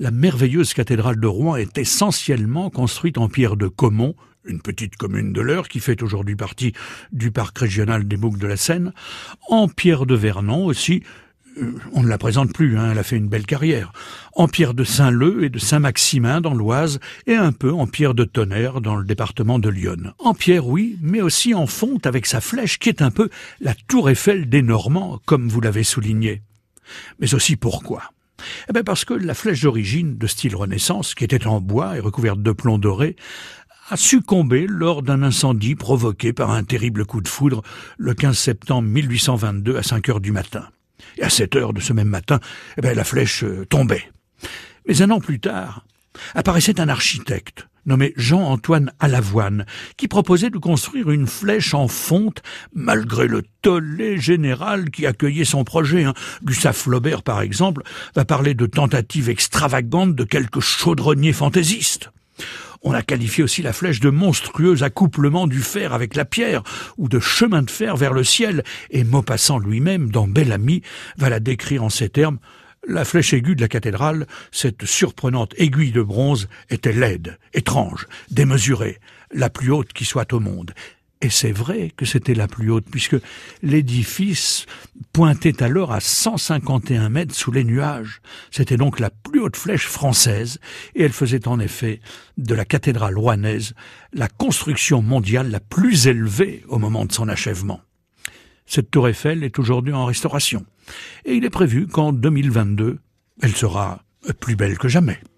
La merveilleuse cathédrale de Rouen est essentiellement construite en pierre de Caumont, une petite commune de l'Eure qui fait aujourd'hui partie du parc régional des Boucles de la Seine, en pierre de Vernon aussi, euh, on ne la présente plus, hein, elle a fait une belle carrière, en pierre de Saint-Leu et de Saint-Maximin dans l'Oise, et un peu en pierre de Tonnerre dans le département de Lyon. En pierre, oui, mais aussi en fonte avec sa flèche qui est un peu la tour Eiffel des Normands, comme vous l'avez souligné. Mais aussi pourquoi? Eh bien parce que la flèche d'origine, de style Renaissance, qui était en bois et recouverte de plomb doré, a succombé lors d'un incendie provoqué par un terrible coup de foudre le 15 septembre 1822 à 5 heures du matin. Et à 7 heures de ce même matin, eh bien, la flèche euh, tombait. Mais un an plus tard, apparaissait un architecte, nommé Jean-Antoine Alavoine, qui proposait de construire une flèche en fonte, malgré le tollé général qui accueillait son projet. Hein. Gustave Flaubert, par exemple, va parler de tentatives extravagantes de quelques chaudronniers fantaisistes. On a qualifié aussi la flèche de monstrueux accouplement du fer avec la pierre, ou de chemin de fer vers le ciel, et Maupassant lui-même, dans Bel Ami, va la décrire en ces termes la flèche aiguë de la cathédrale, cette surprenante aiguille de bronze, était laide, étrange, démesurée, la plus haute qui soit au monde. Et c'est vrai que c'était la plus haute, puisque l'édifice pointait alors à 151 mètres sous les nuages. C'était donc la plus haute flèche française, et elle faisait en effet de la cathédrale rouennaise la construction mondiale la plus élevée au moment de son achèvement. Cette tour Eiffel est aujourd'hui en restauration et il est prévu qu'en 2022, elle sera plus belle que jamais.